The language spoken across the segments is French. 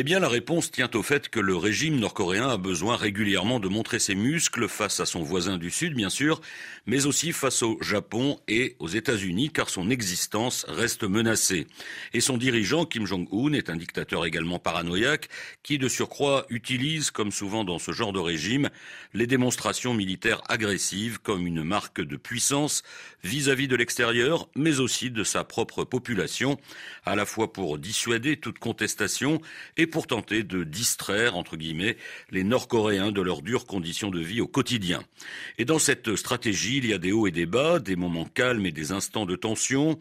Eh bien, la réponse tient au fait que le régime nord-coréen a besoin régulièrement de montrer ses muscles face à son voisin du Sud, bien sûr, mais aussi face au Japon et aux États-Unis, car son existence reste menacée. Et son dirigeant, Kim Jong-un, est un dictateur également paranoïaque, qui de surcroît utilise, comme souvent dans ce genre de régime, les démonstrations militaires agressives comme une marque de puissance vis-à-vis -vis de l'extérieur, mais aussi de sa propre population, à la fois pour dissuader toute contestation et pour tenter de distraire, entre guillemets, les Nord-Coréens de leurs dures conditions de vie au quotidien. Et dans cette stratégie, il y a des hauts et des bas, des moments calmes et des instants de tension.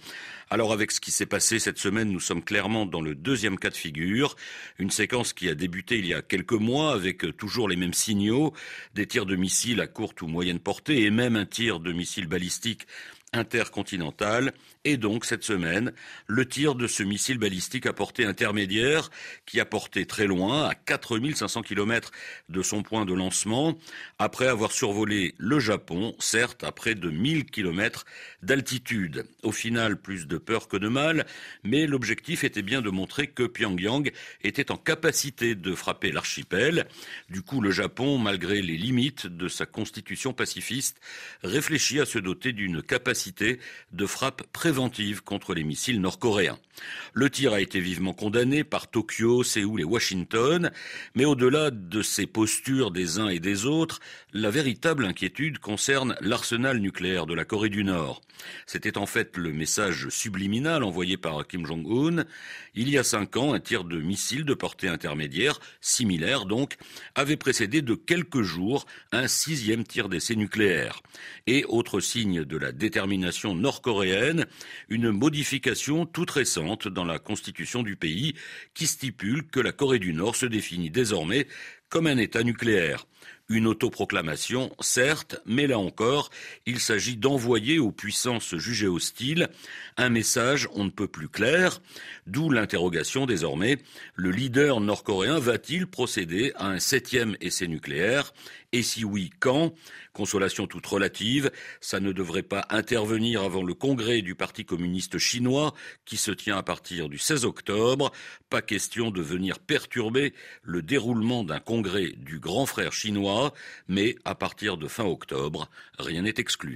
Alors avec ce qui s'est passé cette semaine, nous sommes clairement dans le deuxième cas de figure, une séquence qui a débuté il y a quelques mois avec toujours les mêmes signaux, des tirs de missiles à courte ou moyenne portée et même un tir de missile balistique intercontinental et donc cette semaine le tir de ce missile balistique à portée intermédiaire qui a porté très loin à 4500 km de son point de lancement après avoir survolé le Japon certes à près de 1000 km d'altitude. Au final plus de peur que de mal mais l'objectif était bien de montrer que Pyongyang était en capacité de frapper l'archipel. Du coup le Japon malgré les limites de sa constitution pacifiste réfléchit à se doter d'une capacité de frappe préventive contre les missiles nord-coréens. Le tir a été vivement condamné par Tokyo, Séoul et Washington, mais au-delà de ces postures des uns et des autres, la véritable inquiétude concerne l'arsenal nucléaire de la Corée du Nord. C'était en fait le message subliminal envoyé par Kim Jong-un. Il y a cinq ans, un tir de missile de portée intermédiaire, similaire donc, avait précédé de quelques jours un sixième tir d'essai nucléaire. Et autre signe de la détermination nord-coréenne, une modification toute récente dans la constitution du pays qui stipule que la Corée du Nord se définit désormais comme un État nucléaire. Une autoproclamation, certes, mais là encore, il s'agit d'envoyer aux puissances jugées hostiles un message on ne peut plus clair, d'où l'interrogation désormais, le leader nord-coréen va-t-il procéder à un septième essai nucléaire? Et si oui, quand? Consolation toute relative, ça ne devrait pas intervenir avant le congrès du Parti communiste chinois qui se tient à partir du 16 octobre. Pas question de venir perturber le déroulement d'un congrès du grand frère chinois mais à partir de fin octobre, rien n'est exclu.